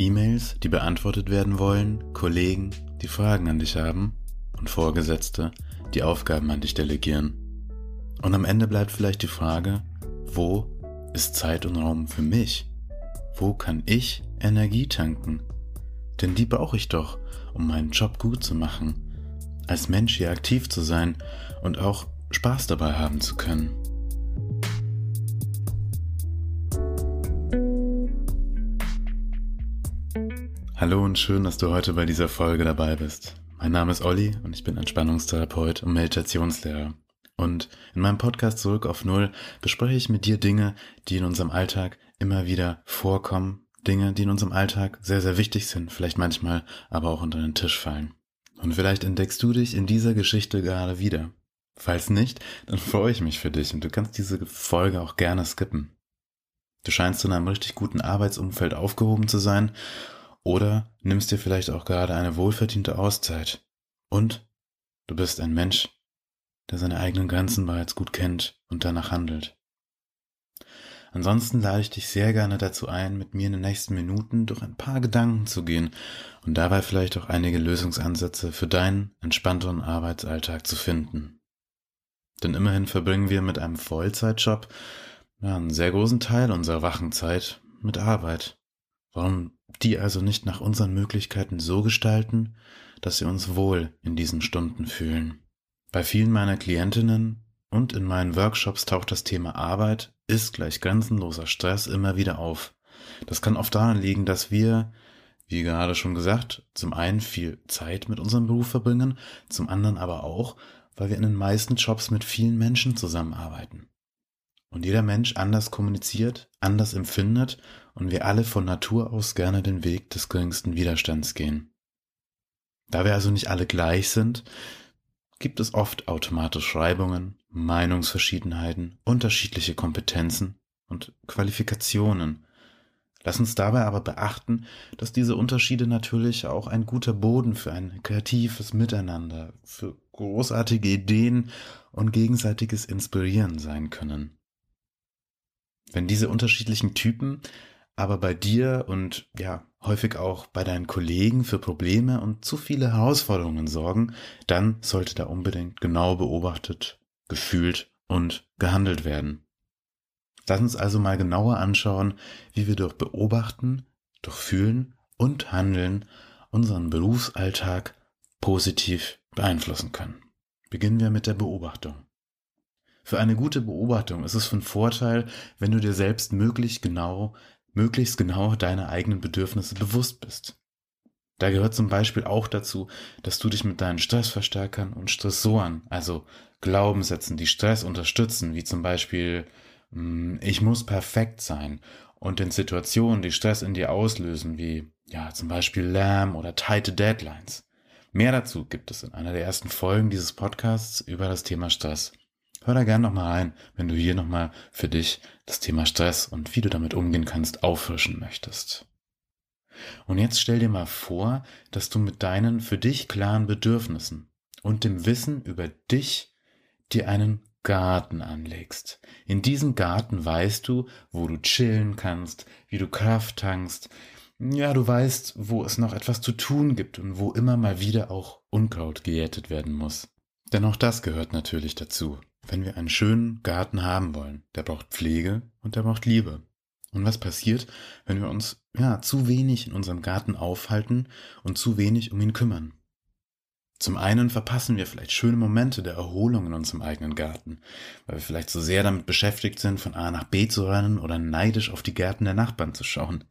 E-Mails, die beantwortet werden wollen, Kollegen, die Fragen an dich haben und Vorgesetzte, die Aufgaben an dich delegieren. Und am Ende bleibt vielleicht die Frage, wo ist Zeit und Raum für mich? Wo kann ich Energie tanken? Denn die brauche ich doch, um meinen Job gut zu machen, als Mensch hier aktiv zu sein und auch Spaß dabei haben zu können. Hallo und schön, dass du heute bei dieser Folge dabei bist. Mein Name ist Olli und ich bin Entspannungstherapeut und Meditationslehrer. Und in meinem Podcast Zurück auf Null bespreche ich mit dir Dinge, die in unserem Alltag immer wieder vorkommen, Dinge, die in unserem Alltag sehr, sehr wichtig sind, vielleicht manchmal aber auch unter den Tisch fallen. Und vielleicht entdeckst du dich in dieser Geschichte gerade wieder. Falls nicht, dann freue ich mich für dich und du kannst diese Folge auch gerne skippen. Du scheinst in einem richtig guten Arbeitsumfeld aufgehoben zu sein oder nimmst dir vielleicht auch gerade eine wohlverdiente Auszeit. Und du bist ein Mensch, der seine eigenen Grenzen bereits gut kennt und danach handelt. Ansonsten lade ich dich sehr gerne dazu ein, mit mir in den nächsten Minuten durch ein paar Gedanken zu gehen und dabei vielleicht auch einige Lösungsansätze für deinen entspannteren Arbeitsalltag zu finden. Denn immerhin verbringen wir mit einem Vollzeitjob ja, einen sehr großen Teil unserer Wachenzeit mit Arbeit. Warum die also nicht nach unseren Möglichkeiten so gestalten, dass wir uns wohl in diesen Stunden fühlen? Bei vielen meiner Klientinnen und in meinen Workshops taucht das Thema Arbeit ist gleich grenzenloser Stress immer wieder auf. Das kann oft daran liegen, dass wir, wie gerade schon gesagt, zum einen viel Zeit mit unserem Beruf verbringen, zum anderen aber auch, weil wir in den meisten Jobs mit vielen Menschen zusammenarbeiten und jeder Mensch anders kommuniziert, anders empfindet und wir alle von Natur aus gerne den Weg des geringsten Widerstands gehen. Da wir also nicht alle gleich sind, gibt es oft automatisch Reibungen, Meinungsverschiedenheiten, unterschiedliche Kompetenzen und Qualifikationen. Lass uns dabei aber beachten, dass diese Unterschiede natürlich auch ein guter Boden für ein kreatives Miteinander, für großartige Ideen und gegenseitiges Inspirieren sein können. Wenn diese unterschiedlichen Typen aber bei dir und ja, häufig auch bei deinen Kollegen für Probleme und zu viele Herausforderungen sorgen, dann sollte da unbedingt genau beobachtet, gefühlt und gehandelt werden. Lass uns also mal genauer anschauen, wie wir durch Beobachten, durch Fühlen und Handeln unseren Berufsalltag positiv beeinflussen können. Beginnen wir mit der Beobachtung. Für eine gute Beobachtung ist es von Vorteil, wenn du dir selbst möglichst genau, möglichst genau deine eigenen Bedürfnisse bewusst bist. Da gehört zum Beispiel auch dazu, dass du dich mit deinen Stressverstärkern und Stressoren, also Glaubenssätzen, die Stress unterstützen, wie zum Beispiel hm, ich muss perfekt sein und in Situationen, die Stress in dir auslösen, wie ja zum Beispiel Lärm oder tighte Deadlines. Mehr dazu gibt es in einer der ersten Folgen dieses Podcasts über das Thema Stress. Hör da gerne nochmal rein, wenn du hier nochmal für dich das Thema Stress und wie du damit umgehen kannst auffrischen möchtest. Und jetzt stell dir mal vor, dass du mit deinen für dich klaren Bedürfnissen und dem Wissen über dich dir einen Garten anlegst. In diesem Garten weißt du, wo du chillen kannst, wie du Kraft tankst. Ja, du weißt, wo es noch etwas zu tun gibt und wo immer mal wieder auch Unkraut gejätet werden muss. Denn auch das gehört natürlich dazu. Wenn wir einen schönen Garten haben wollen, der braucht Pflege und der braucht Liebe. Und was passiert, wenn wir uns ja zu wenig in unserem Garten aufhalten und zu wenig um ihn kümmern? Zum einen verpassen wir vielleicht schöne Momente der Erholung in unserem eigenen Garten, weil wir vielleicht so sehr damit beschäftigt sind, von A nach B zu rennen oder neidisch auf die Gärten der Nachbarn zu schauen.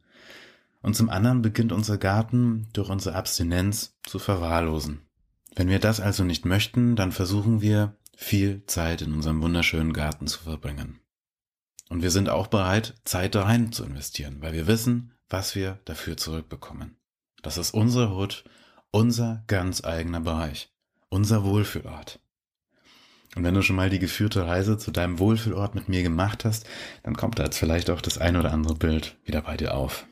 Und zum anderen beginnt unser Garten durch unsere Abstinenz zu verwahrlosen. Wenn wir das also nicht möchten, dann versuchen wir viel Zeit in unserem wunderschönen Garten zu verbringen. Und wir sind auch bereit, Zeit da rein zu investieren, weil wir wissen, was wir dafür zurückbekommen. Das ist unsere Hut, unser ganz eigener Bereich, unser Wohlfühlort. Und wenn du schon mal die geführte Reise zu deinem Wohlfühlort mit mir gemacht hast, dann kommt da jetzt vielleicht auch das ein oder andere Bild wieder bei dir auf.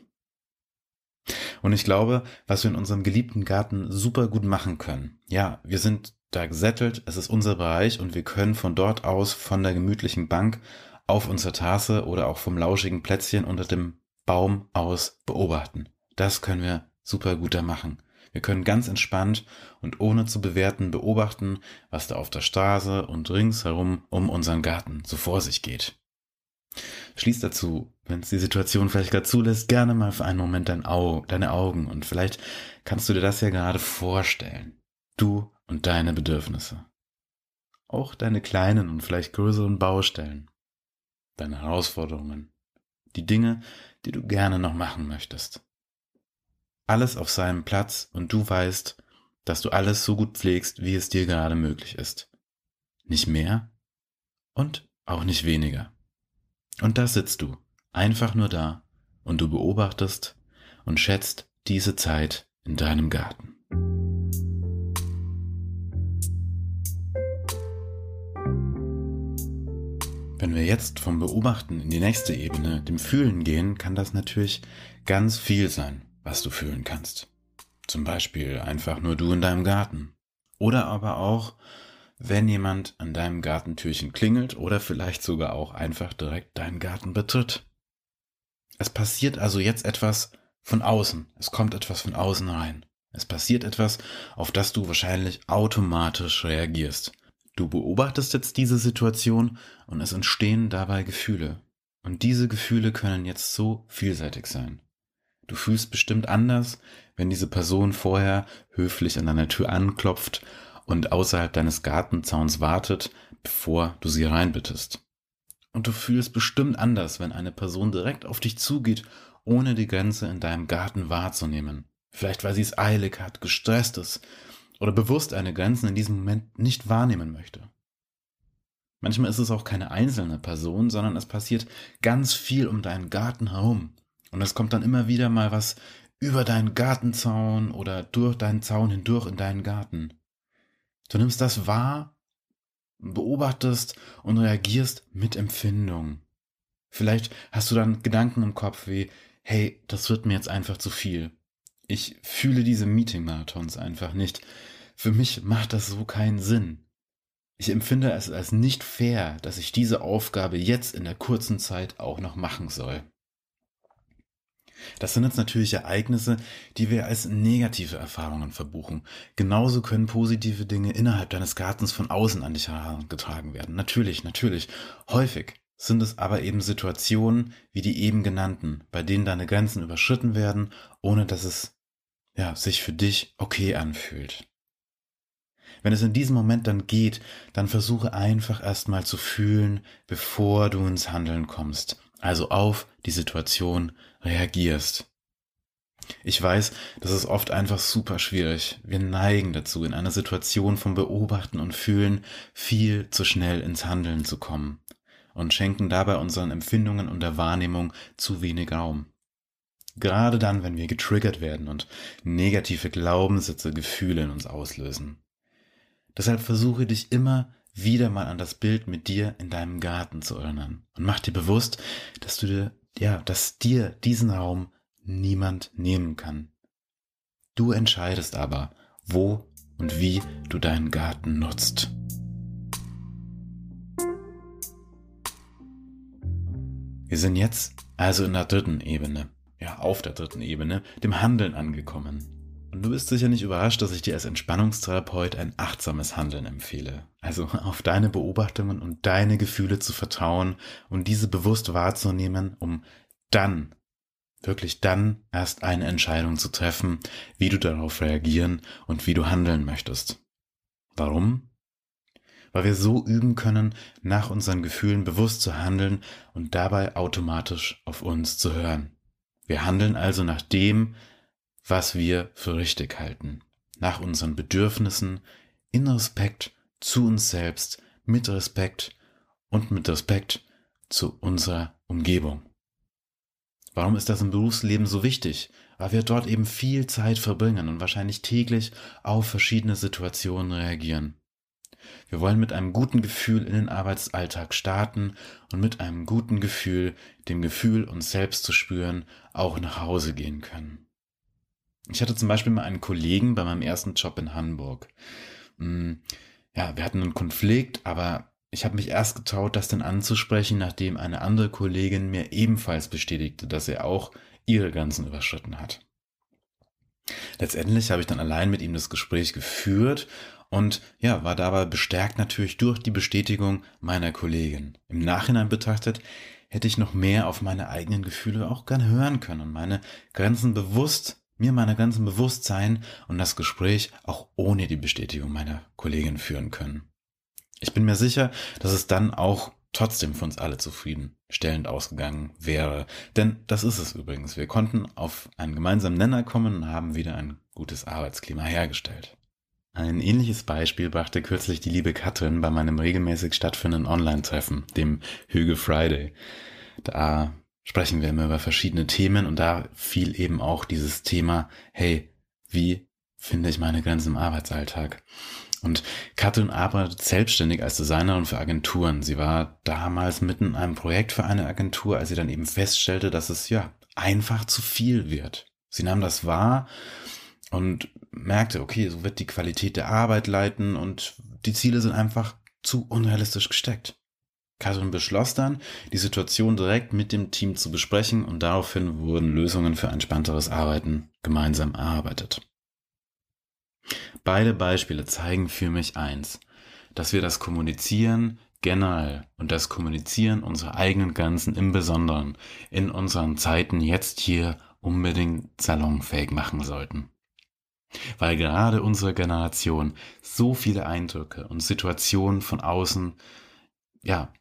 Und ich glaube, was wir in unserem geliebten Garten super gut machen können. Ja, wir sind da gesettelt, es ist unser Bereich und wir können von dort aus, von der gemütlichen Bank auf unserer Tasse oder auch vom lauschigen Plätzchen unter dem Baum aus beobachten. das können wir super gut da machen. Wir können ganz entspannt und ohne zu bewerten beobachten, was da auf der Straße und ringsherum um unseren Garten so vor sich geht. Schließ dazu, wenn es die Situation vielleicht gerade zulässt, gerne mal für einen Moment dein Au deine Augen und vielleicht kannst du dir das ja gerade vorstellen. Du und deine Bedürfnisse. Auch deine kleinen und vielleicht größeren Baustellen. Deine Herausforderungen. Die Dinge, die du gerne noch machen möchtest alles auf seinem Platz und du weißt, dass du alles so gut pflegst, wie es dir gerade möglich ist. Nicht mehr und auch nicht weniger. Und da sitzt du, einfach nur da, und du beobachtest und schätzt diese Zeit in deinem Garten. Wenn wir jetzt vom Beobachten in die nächste Ebene, dem Fühlen gehen, kann das natürlich ganz viel sein was du fühlen kannst. Zum Beispiel einfach nur du in deinem Garten. Oder aber auch, wenn jemand an deinem Gartentürchen klingelt oder vielleicht sogar auch einfach direkt deinen Garten betritt. Es passiert also jetzt etwas von außen. Es kommt etwas von außen rein. Es passiert etwas, auf das du wahrscheinlich automatisch reagierst. Du beobachtest jetzt diese Situation und es entstehen dabei Gefühle. Und diese Gefühle können jetzt so vielseitig sein. Du fühlst bestimmt anders, wenn diese Person vorher höflich an deiner Tür anklopft und außerhalb deines Gartenzauns wartet, bevor du sie reinbittest. Und du fühlst bestimmt anders, wenn eine Person direkt auf dich zugeht, ohne die Grenze in deinem Garten wahrzunehmen. Vielleicht weil sie es eilig hat, gestresst ist oder bewusst eine Grenze in diesem Moment nicht wahrnehmen möchte. Manchmal ist es auch keine einzelne Person, sondern es passiert ganz viel um deinen Garten herum. Und es kommt dann immer wieder mal was über deinen Gartenzaun oder durch deinen Zaun hindurch in deinen Garten. Du nimmst das wahr, beobachtest und reagierst mit Empfindung. Vielleicht hast du dann Gedanken im Kopf wie, hey, das wird mir jetzt einfach zu viel. Ich fühle diese Meeting-Marathons einfach nicht. Für mich macht das so keinen Sinn. Ich empfinde es als nicht fair, dass ich diese Aufgabe jetzt in der kurzen Zeit auch noch machen soll. Das sind jetzt natürlich Ereignisse, die wir als negative Erfahrungen verbuchen. Genauso können positive Dinge innerhalb deines Gartens von außen an dich herangetragen werden. Natürlich, natürlich. Häufig sind es aber eben Situationen wie die eben genannten, bei denen deine Grenzen überschritten werden, ohne dass es ja, sich für dich okay anfühlt. Wenn es in diesem Moment dann geht, dann versuche einfach erstmal zu fühlen, bevor du ins Handeln kommst also auf die Situation reagierst. Ich weiß, das ist oft einfach super schwierig. Wir neigen dazu, in einer Situation vom Beobachten und Fühlen viel zu schnell ins Handeln zu kommen und schenken dabei unseren Empfindungen und der Wahrnehmung zu wenig Raum. Gerade dann, wenn wir getriggert werden und negative Glaubenssätze, Gefühle in uns auslösen. Deshalb versuche dich immer wieder mal an das Bild mit dir in deinem Garten zu erinnern und mach dir bewusst, dass du dir, ja, dass dir diesen Raum niemand nehmen kann. Du entscheidest aber, wo und wie du deinen Garten nutzt. Wir sind jetzt also in der dritten Ebene, ja, auf der dritten Ebene, dem Handeln angekommen. Und du bist sicher nicht überrascht, dass ich dir als Entspannungstherapeut ein achtsames Handeln empfehle. Also auf deine Beobachtungen und deine Gefühle zu vertrauen und diese bewusst wahrzunehmen, um dann, wirklich dann erst eine Entscheidung zu treffen, wie du darauf reagieren und wie du handeln möchtest. Warum? Weil wir so üben können, nach unseren Gefühlen bewusst zu handeln und dabei automatisch auf uns zu hören. Wir handeln also nach dem, was wir für richtig halten, nach unseren Bedürfnissen, in Respekt zu uns selbst, mit Respekt und mit Respekt zu unserer Umgebung. Warum ist das im Berufsleben so wichtig? Weil wir dort eben viel Zeit verbringen und wahrscheinlich täglich auf verschiedene Situationen reagieren. Wir wollen mit einem guten Gefühl in den Arbeitsalltag starten und mit einem guten Gefühl, dem Gefühl, uns selbst zu spüren, auch nach Hause gehen können. Ich hatte zum Beispiel mal einen Kollegen bei meinem ersten Job in Hamburg. Mm, ja, wir hatten einen Konflikt, aber ich habe mich erst getraut, das dann anzusprechen, nachdem eine andere Kollegin mir ebenfalls bestätigte, dass er auch ihre Grenzen überschritten hat. Letztendlich habe ich dann allein mit ihm das Gespräch geführt und ja, war dabei bestärkt natürlich durch die Bestätigung meiner Kollegin. Im Nachhinein betrachtet hätte ich noch mehr auf meine eigenen Gefühle auch gern hören können und meine Grenzen bewusst, mir meine Grenzen bewusst sein und das Gespräch auch ohne die Bestätigung meiner Kollegin führen können. Ich bin mir sicher, dass es dann auch trotzdem für uns alle zufriedenstellend ausgegangen wäre. Denn das ist es übrigens. Wir konnten auf einen gemeinsamen Nenner kommen und haben wieder ein gutes Arbeitsklima hergestellt. Ein ähnliches Beispiel brachte kürzlich die liebe Katrin bei meinem regelmäßig stattfindenden Online-Treffen, dem Hüge Friday. Da sprechen wir immer über verschiedene Themen und da fiel eben auch dieses Thema, hey, wie finde ich meine Grenzen im Arbeitsalltag? Und Katrin arbeitet selbstständig als Designerin für Agenturen. Sie war damals mitten in einem Projekt für eine Agentur, als sie dann eben feststellte, dass es ja einfach zu viel wird. Sie nahm das wahr und merkte, okay, so wird die Qualität der Arbeit leiten und die Ziele sind einfach zu unrealistisch gesteckt. Katrin beschloss dann, die Situation direkt mit dem Team zu besprechen und daraufhin wurden Lösungen für entspannteres Arbeiten gemeinsam erarbeitet. Beide Beispiele zeigen für mich eins, dass wir das Kommunizieren generell und das Kommunizieren unserer eigenen Grenzen im Besonderen in unseren Zeiten jetzt hier unbedingt salonfähig machen sollten. Weil gerade unsere Generation so viele Eindrücke und Situationen von außen, ja,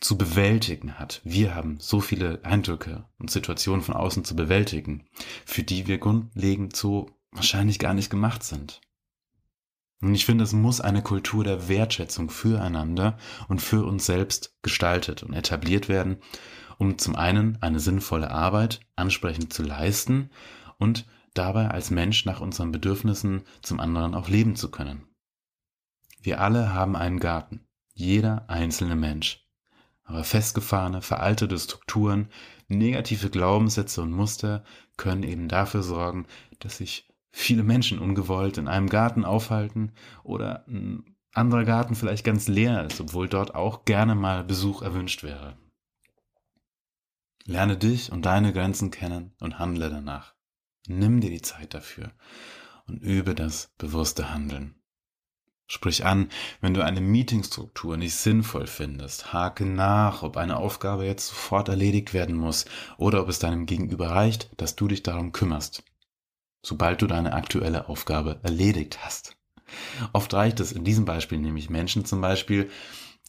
zu bewältigen hat. Wir haben so viele Eindrücke und Situationen von außen zu bewältigen, für die wir grundlegend so wahrscheinlich gar nicht gemacht sind. Und ich finde, es muss eine Kultur der Wertschätzung füreinander und für uns selbst gestaltet und etabliert werden, um zum einen eine sinnvolle Arbeit ansprechend zu leisten und dabei als Mensch nach unseren Bedürfnissen zum anderen auch leben zu können. Wir alle haben einen Garten, jeder einzelne Mensch. Aber festgefahrene, veraltete Strukturen, negative Glaubenssätze und Muster können eben dafür sorgen, dass sich viele Menschen ungewollt in einem Garten aufhalten oder ein anderer Garten vielleicht ganz leer ist, obwohl dort auch gerne mal Besuch erwünscht wäre. Lerne dich und deine Grenzen kennen und handle danach. Nimm dir die Zeit dafür und übe das bewusste Handeln. Sprich an, wenn du eine Meetingstruktur nicht sinnvoll findest. Hake nach, ob eine Aufgabe jetzt sofort erledigt werden muss oder ob es deinem Gegenüber reicht, dass du dich darum kümmerst. Sobald du deine aktuelle Aufgabe erledigt hast. Oft reicht es in diesem Beispiel nämlich Menschen zum Beispiel,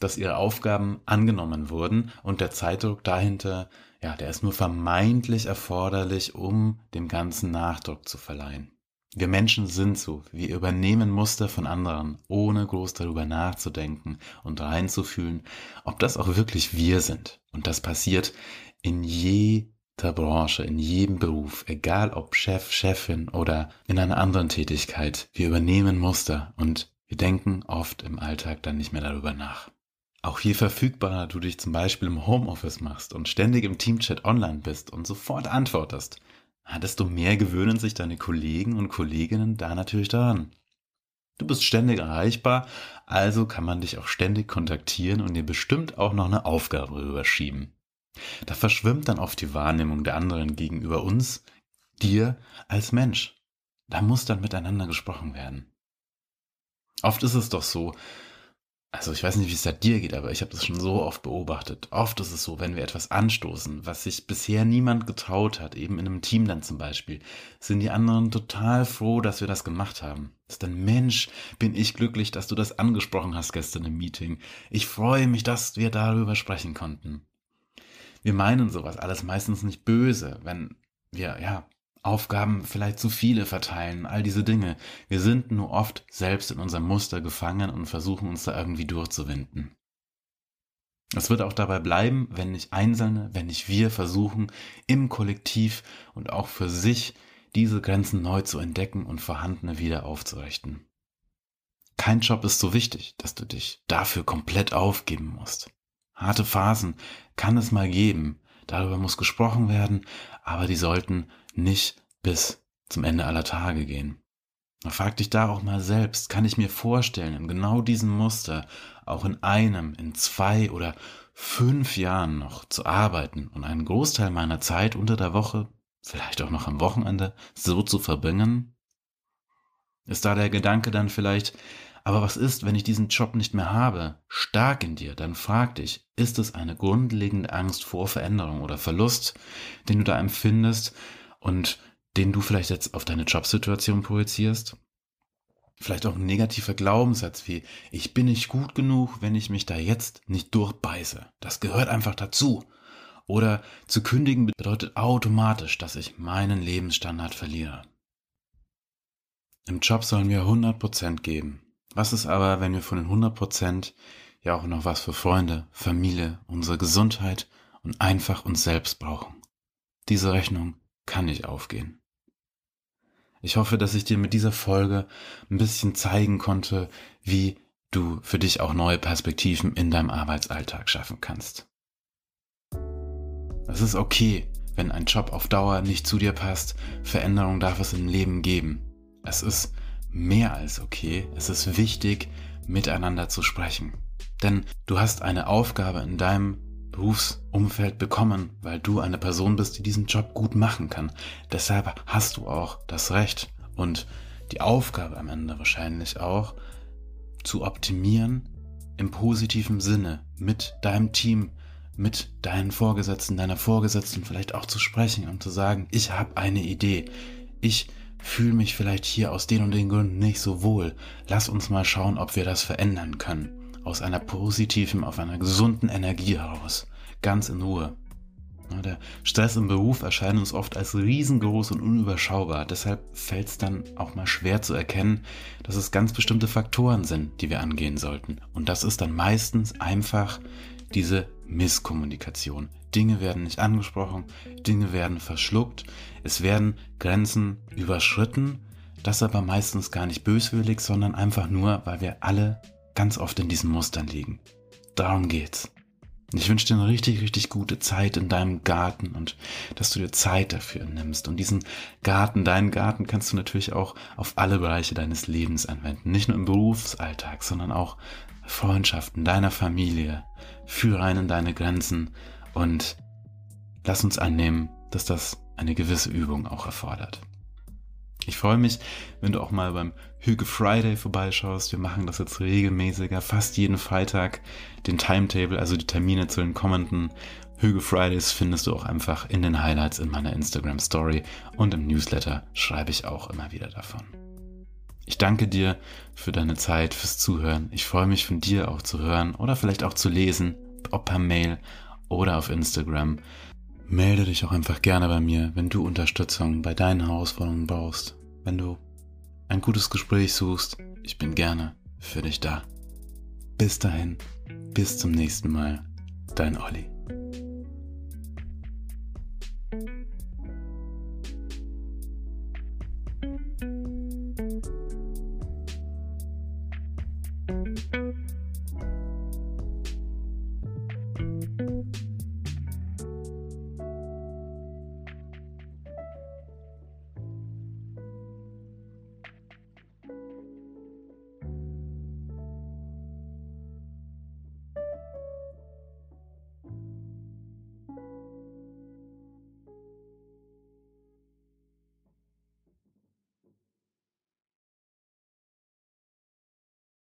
dass ihre Aufgaben angenommen wurden und der Zeitdruck dahinter ja, der ist nur vermeintlich erforderlich, um dem Ganzen Nachdruck zu verleihen. Wir Menschen sind so, wir übernehmen Muster von anderen, ohne groß darüber nachzudenken und reinzufühlen, ob das auch wirklich wir sind. Und das passiert in jeder Branche, in jedem Beruf, egal ob Chef, Chefin oder in einer anderen Tätigkeit. Wir übernehmen Muster und wir denken oft im Alltag dann nicht mehr darüber nach. Auch je verfügbarer du dich zum Beispiel im Homeoffice machst und ständig im Teamchat online bist und sofort antwortest, desto mehr gewöhnen sich deine Kollegen und Kolleginnen da natürlich daran. Du bist ständig erreichbar, also kann man dich auch ständig kontaktieren und dir bestimmt auch noch eine Aufgabe rüberschieben. Da verschwimmt dann oft die Wahrnehmung der anderen gegenüber uns, dir als Mensch. Da muss dann miteinander gesprochen werden. Oft ist es doch so, also ich weiß nicht, wie es da dir geht, aber ich habe das schon so oft beobachtet. Oft ist es so, wenn wir etwas anstoßen, was sich bisher niemand getraut hat, eben in einem Team dann zum Beispiel, sind die anderen total froh, dass wir das gemacht haben. Ist dann, Mensch, bin ich glücklich, dass du das angesprochen hast gestern im Meeting. Ich freue mich, dass wir darüber sprechen konnten. Wir meinen sowas alles meistens nicht böse, wenn wir, ja, Aufgaben vielleicht zu viele verteilen, all diese Dinge. Wir sind nur oft selbst in unserem Muster gefangen und versuchen uns da irgendwie durchzuwinden. Es wird auch dabei bleiben, wenn nicht Einzelne, wenn nicht wir versuchen, im Kollektiv und auch für sich diese Grenzen neu zu entdecken und vorhandene wieder aufzurichten. Kein Job ist so wichtig, dass du dich dafür komplett aufgeben musst. Harte Phasen kann es mal geben, darüber muss gesprochen werden, aber die sollten nicht bis zum Ende aller Tage gehen. Frag dich da auch mal selbst, kann ich mir vorstellen, in genau diesem Muster auch in einem, in zwei oder fünf Jahren noch zu arbeiten und einen Großteil meiner Zeit unter der Woche, vielleicht auch noch am Wochenende, so zu verbringen? Ist da der Gedanke dann vielleicht, aber was ist, wenn ich diesen Job nicht mehr habe? Stark in dir, dann frag dich, ist es eine grundlegende Angst vor Veränderung oder Verlust, den du da empfindest und den du vielleicht jetzt auf deine Jobsituation projizierst? Vielleicht auch ein negativer Glaubenssatz wie, ich bin nicht gut genug, wenn ich mich da jetzt nicht durchbeiße. Das gehört einfach dazu. Oder zu kündigen bedeutet automatisch, dass ich meinen Lebensstandard verliere. Im Job sollen wir 100% geben. Was ist aber, wenn wir von den 100% ja auch noch was für Freunde, Familie, unsere Gesundheit und einfach uns selbst brauchen? Diese Rechnung kann nicht aufgehen. Ich hoffe, dass ich dir mit dieser Folge ein bisschen zeigen konnte, wie du für dich auch neue Perspektiven in deinem Arbeitsalltag schaffen kannst. Es ist okay, wenn ein Job auf Dauer nicht zu dir passt. Veränderung darf es im Leben geben. Es ist mehr als okay. Es ist wichtig, miteinander zu sprechen. Denn du hast eine Aufgabe in deinem Berufsumfeld bekommen, weil du eine Person bist, die diesen Job gut machen kann. Deshalb hast du auch das Recht und die Aufgabe am Ende wahrscheinlich auch, zu optimieren im positiven Sinne mit deinem Team, mit deinen Vorgesetzten, deiner Vorgesetzten vielleicht auch zu sprechen und zu sagen, ich habe eine Idee. Ich fühle mich vielleicht hier aus den und den Gründen nicht so wohl. Lass uns mal schauen, ob wir das verändern können. Aus einer positiven, auf einer gesunden Energie heraus. Ganz in Ruhe. Der Stress im Beruf erscheint uns oft als riesengroß und unüberschaubar. Deshalb fällt es dann auch mal schwer zu erkennen, dass es ganz bestimmte Faktoren sind, die wir angehen sollten. Und das ist dann meistens einfach diese Misskommunikation. Dinge werden nicht angesprochen, Dinge werden verschluckt, es werden Grenzen überschritten, das aber meistens gar nicht böswillig, sondern einfach nur, weil wir alle ganz oft in diesen Mustern liegen. Darum geht's. Ich wünsche dir eine richtig, richtig gute Zeit in deinem Garten und dass du dir Zeit dafür nimmst. Und diesen Garten, deinen Garten kannst du natürlich auch auf alle Bereiche deines Lebens anwenden. Nicht nur im Berufsalltag, sondern auch Freundschaften, deiner Familie. Führe rein in deine Grenzen und lass uns annehmen, dass das eine gewisse Übung auch erfordert. Ich freue mich, wenn du auch mal beim Hüge Friday vorbeischaust. Wir machen das jetzt regelmäßiger, fast jeden Freitag. Den Timetable, also die Termine zu den kommenden Hüge Fridays findest du auch einfach in den Highlights in meiner Instagram Story und im Newsletter schreibe ich auch immer wieder davon. Ich danke dir für deine Zeit, fürs Zuhören. Ich freue mich von dir auch zu hören oder vielleicht auch zu lesen, ob per Mail oder auf Instagram. Melde dich auch einfach gerne bei mir, wenn du Unterstützung bei deinen Herausforderungen brauchst. Wenn du ein gutes Gespräch suchst, ich bin gerne für dich da. Bis dahin, bis zum nächsten Mal, dein Olli.